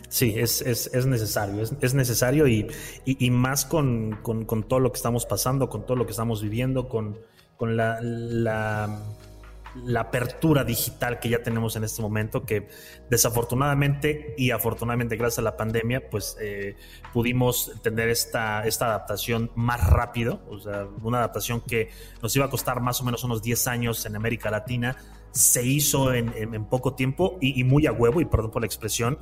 Sí, es, necesario, es, necesario y, más con, todo lo que estamos pasando, con todo lo que estamos viviendo, con, la, la, apertura digital que ya tenemos en este momento, que desafortunadamente y afortunadamente gracias a la pandemia, pues eh, pudimos tener esta, esta adaptación más rápido, o sea, una adaptación que nos iba a costar más o menos unos 10 años en América Latina, se hizo en, poco tiempo y, muy a huevo, y perdón por la expresión,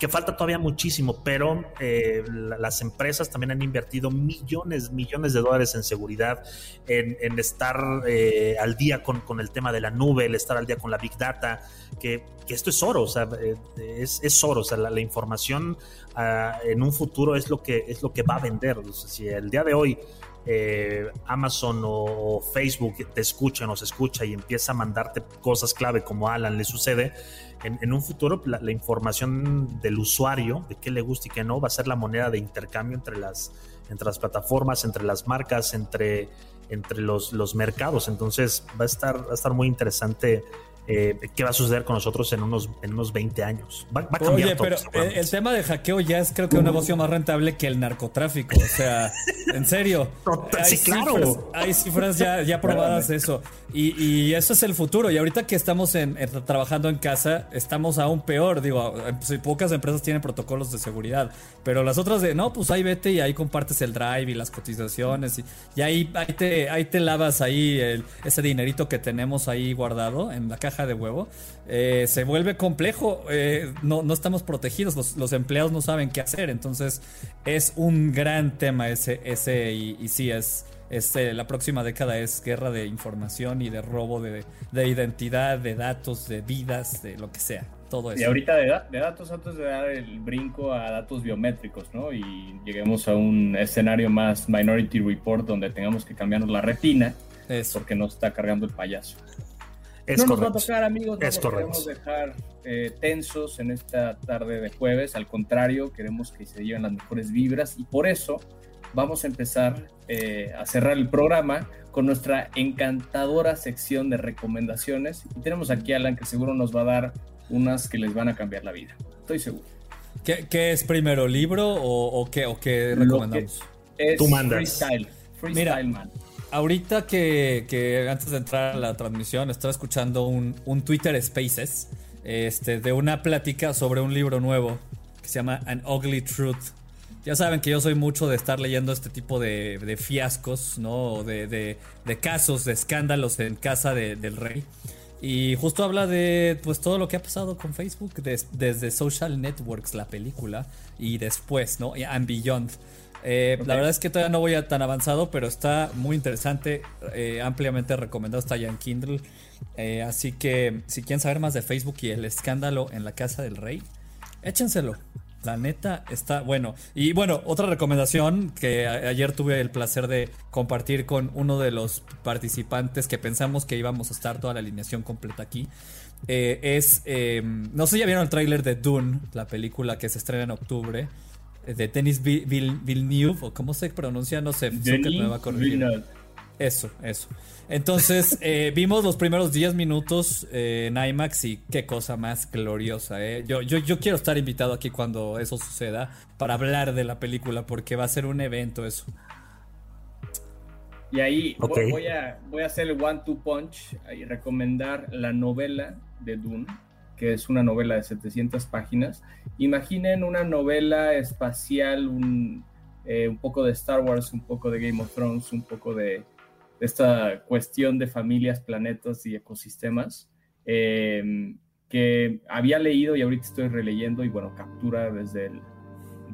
que falta todavía muchísimo, pero eh, las empresas también han invertido millones, millones de dólares en seguridad, en, estar eh, al día con, el tema de la nube, el estar al día con la big data, que, esto es oro, o sea, eh, es, oro, o sea, la, información ah, en un futuro es lo que, es lo que va a vender. si el día de hoy eh, Amazon o Facebook te escucha, nos escucha y empieza a mandarte cosas clave como Alan le sucede, en, un futuro la, información del usuario, de qué le gusta y qué no, va a ser la moneda de intercambio entre las, entre las plataformas, entre las marcas, entre, entre los, los mercados. Entonces va a estar, va a estar muy interesante eh, qué va a suceder con nosotros en unos, en unos 20 años. Va, a cambiar Oye, pero el, tema de hackeo ya es creo que un negocio más rentable que el narcotráfico. O sea, *laughs* en serio. sí, claro. hay cifras ya, ya *laughs* probadas de eso. Y, y, eso es el futuro. Y ahorita que estamos en, trabajando en casa, estamos aún peor. Digo, pocas empresas tienen protocolos de seguridad. Pero las otras de, no, pues ahí vete y ahí compartes el drive y las cotizaciones. Y, y ahí, ahí, te, ahí te lavas ahí ese dinerito que tenemos ahí guardado en la caja de huevo, eh, se vuelve complejo. Eh, no, no, estamos protegidos, los, empleados no saben qué hacer. Entonces, es un gran tema ese, ese y, y sí, es, eh, la próxima década es guerra de información y de robo de, de, identidad, de datos, de vidas, de lo que sea. Todo eso. Y ahorita de, de, datos, antes de dar el brinco a datos biométricos, ¿no? Y lleguemos a un escenario más Minority Report donde tengamos que cambiarnos la retina porque no está cargando el payaso no nos va a tocar, amigos, no nos queremos dejar eh, tensos en esta tarde de jueves. Al contrario, queremos que se lleven las mejores vibras y por eso vamos a empezar eh, a cerrar el programa con nuestra encantadora sección de recomendaciones. Y tenemos aquí a Alan que seguro nos va a dar unas que les van a cambiar la vida. Estoy seguro. ¿Qué, es primero, libro o, qué, o qué recomendamos? Tú mandas. Freestyle. Freestyle, man ahorita que, antes de entrar a la transmisión estaba escuchando un, Twitter Spaces este, de una plática sobre un libro nuevo que se llama An Ugly Truth. Ya saben que yo soy mucho de estar leyendo este tipo de, fiascos, ¿no? De, de, casos, de escándalos en casa del rey. Y justo habla de pues todo lo que ha pasado con Facebook desde Social Networks, la película, y después, ¿no? And Beyond. Eh, la verdad es que todavía no voy a tan avanzado, pero está muy interesante, eh, ampliamente recomendado, está ya en Kindle. Eh, así que si quieren saber más de Facebook y el escándalo en la casa del rey, échenselo. La neta está bueno. Y bueno, otra recomendación que ayer tuve el placer de compartir con uno de los participantes que pensamos que íbamos a estar toda la alineación completa aquí. es, no sé si ya vieron el tráiler de Dune, la película que se estrena en octubre. De Denis Villeneuve, o cómo se pronuncia, no sé, me va a corregir. Eso, eso. Entonces, *laughs* eh, vimos los primeros 10 minutos eh, en IMAX y qué cosa más gloriosa. Eh. Yo, yo, yo quiero estar invitado aquí cuando eso suceda para hablar de la película porque va a ser un evento eso. Y ahí voy, a, voy a hacer el one-two punch y recomendar la novela de Dune, que es una novela de 700 páginas. Imaginen una novela espacial, un, un poco de Star Wars, un poco de Game of Thrones, un poco de esta cuestión de familias, planetas y ecosistemas, eh, que había leído y ahorita estoy releyendo y bueno, captura desde el,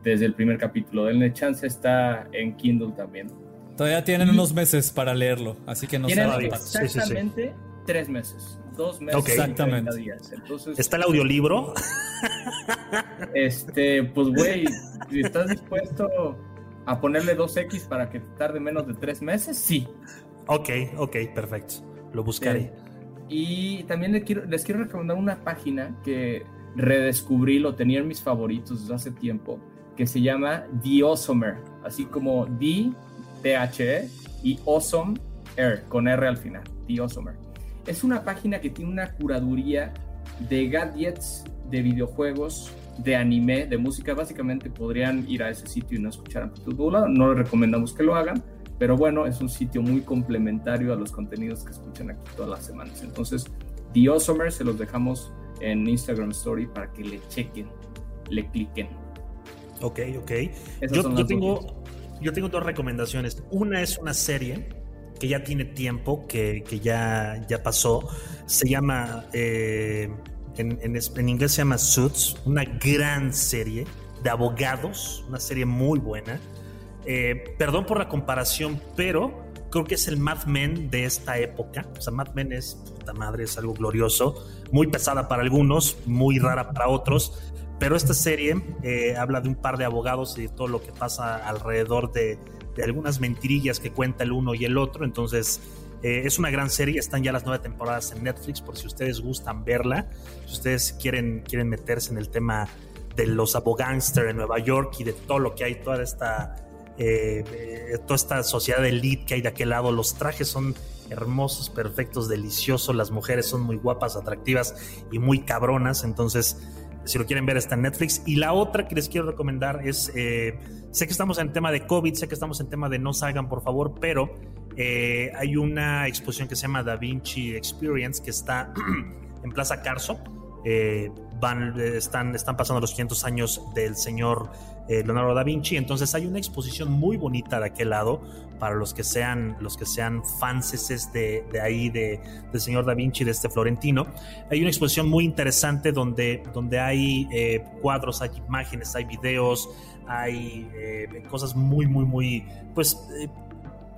desde el primer capítulo. Denle chance, está en Kindle también. Todavía tienen unos meses para leerlo, así que no se Exactamente tres meses. Dos meses Exactamente. días. Entonces, ¿Está el audiolibro? Este, pues güey, si estás dispuesto a ponerle 2X para que tarde menos de tres meses, sí. Ok, ok, perfecto. Lo buscaré. Eh, y también les quiero, les quiero recomendar una página que redescubrí, lo tenía en mis favoritos desde hace tiempo, que se llama The Awesomer, así como D, T-H-E, y Awesome R, con R al final, The Awesomer. Es una página que tiene una curaduría de gadgets, de videojuegos, de anime, de música. Básicamente podrían ir a ese sitio y no escuchar Amplitud No les recomendamos que lo hagan, pero bueno, es un sitio muy complementario a los contenidos que escuchan aquí todas las semanas. Entonces, The Awesomer se los dejamos en Instagram Story para que le chequen, le cliquen. Ok, ok. Yo, tengo, yo tengo dos recomendaciones. Una es una serie que ya tiene tiempo, que, ya, ya pasó. Se llama, eh, en, en inglés se llama Suits, una gran serie de abogados, una serie muy buena eh, perdón por la comparación, pero creo que es el Mad Men de esta época. O sea, Mad Men es, puta madre, es algo glorioso, muy pesada para algunos, muy rara para otros. Pero esta serie eh, habla de un par de abogados y de todo lo que pasa alrededor de, algunas mentirillas que cuenta el uno y el otro. Entonces, eh, es una gran serie. Están ya las nueve temporadas en Netflix por si ustedes gustan verla. Si ustedes quieren, quieren meterse en el tema de los abogánster en Nueva York y de todo lo que hay, toda esta eh, eh, toda esta sociedad de elite que hay de aquel lado. Los trajes son hermosos, perfectos, deliciosos. Las mujeres son muy guapas, atractivas y muy cabronas. Entonces, si lo quieren ver, está en Netflix. Y la otra que les quiero recomendar es: sé que estamos en tema de COVID, sé que estamos en tema de no salgan, por favor, pero hay una exposición que se llama Da Vinci Experience que está *clears throat* en Plaza Carso. van, están, están pasando los 500 años del señor eh, Leonardo da Vinci. Entonces hay una exposición muy bonita de aquel lado para los que sean, los que sean fans de, de ahí, de, del señor da Vinci, de este florentino. Hay una exposición muy interesante donde, donde hay eh, cuadros, hay imágenes, hay videos, hay eh, cosas muy, muy, muy, pues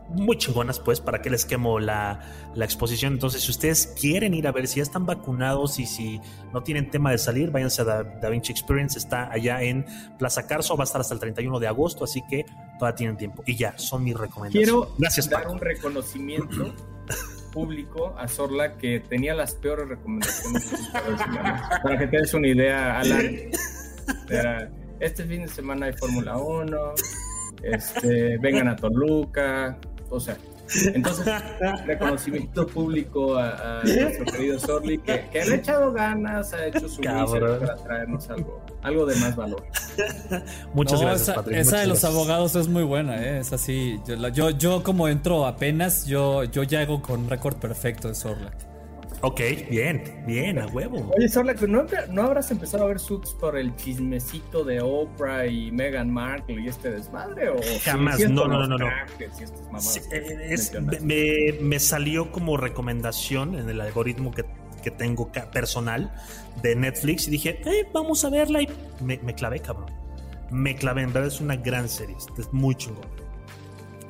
muy chingonas, pues, para que les quemo la, la, exposición. Entonces, si ustedes quieren ir a ver si ya están vacunados y si no tienen tema de salir, váyanse a Da, Vinci Experience. Está allá en Plaza Carso, va a estar hasta el 31 de agosto, así que todavía tienen tiempo. Y ya, son mis recomendaciones. Quiero Gracias, dar un reconocimiento *clears throat* público a Sorla que tenía las peores recomendaciones. *laughs* para que te des una idea, Alan. *laughs* este fin de semana hay Fórmula 1. Este, vengan a Toluca, o sea, entonces, *laughs* reconocimiento público a, nuestro querido Sorli, que, que, ha echado ganas, ha hecho su research para traernos algo, algo de más valor. *laughs* Muchas gracias, esa, Esa de los abogados es muy buena, ¿eh? es así. Yo, yo, yo, como entro apenas, yo, yo ya hago con récord perfecto de Sorlac. Ok, bien, bien, a huevo. Oye, Sorla, ¿no, ¿no habrás empezado a ver Suits por el chismecito de Oprah y Meghan Markle y este desmadre? ¿o Jamás, no, no, no, no, me, me, salió como recomendación en el algoritmo que, que tengo personal de Netflix y dije, hey, vamos a verla y me, me, clavé, cabrón. Me clavé, en verdad es una gran serie, es muy chingón.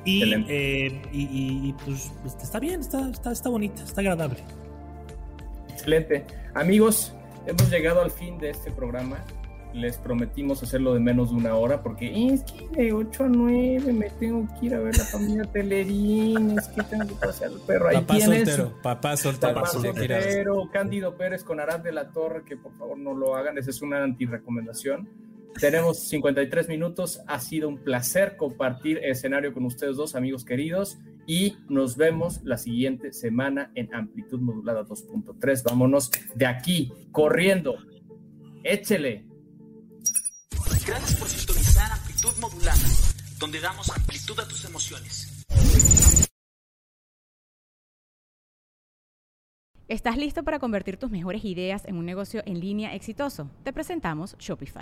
Y, eh, y, y, pues está bien, está, está, está bonita, está agradable. Excelente. Amigos, hemos llegado al fin de este programa. Les prometimos hacerlo de menos de una hora porque es que de 8 a 9 me tengo que ir a ver la familia Telerín, es que tengo que pasear al perro. Ahí papá tienes, soltero, papá soltero, papá soltero, Cándido Pérez con Arad de la Torre, que por favor no lo hagan, esa es una anti-recomendación. Tenemos 53 minutos. Ha sido un placer compartir escenario con ustedes dos, amigos queridos. Y nos vemos la siguiente semana en Amplitud Modulada 2.3. Vámonos de aquí, corriendo. Échele. Gracias por sintonizar Amplitud Modulada, donde damos amplitud a tus emociones. ¿Estás listo para convertir tus mejores ideas en un negocio en línea exitoso? Te presentamos Shopify.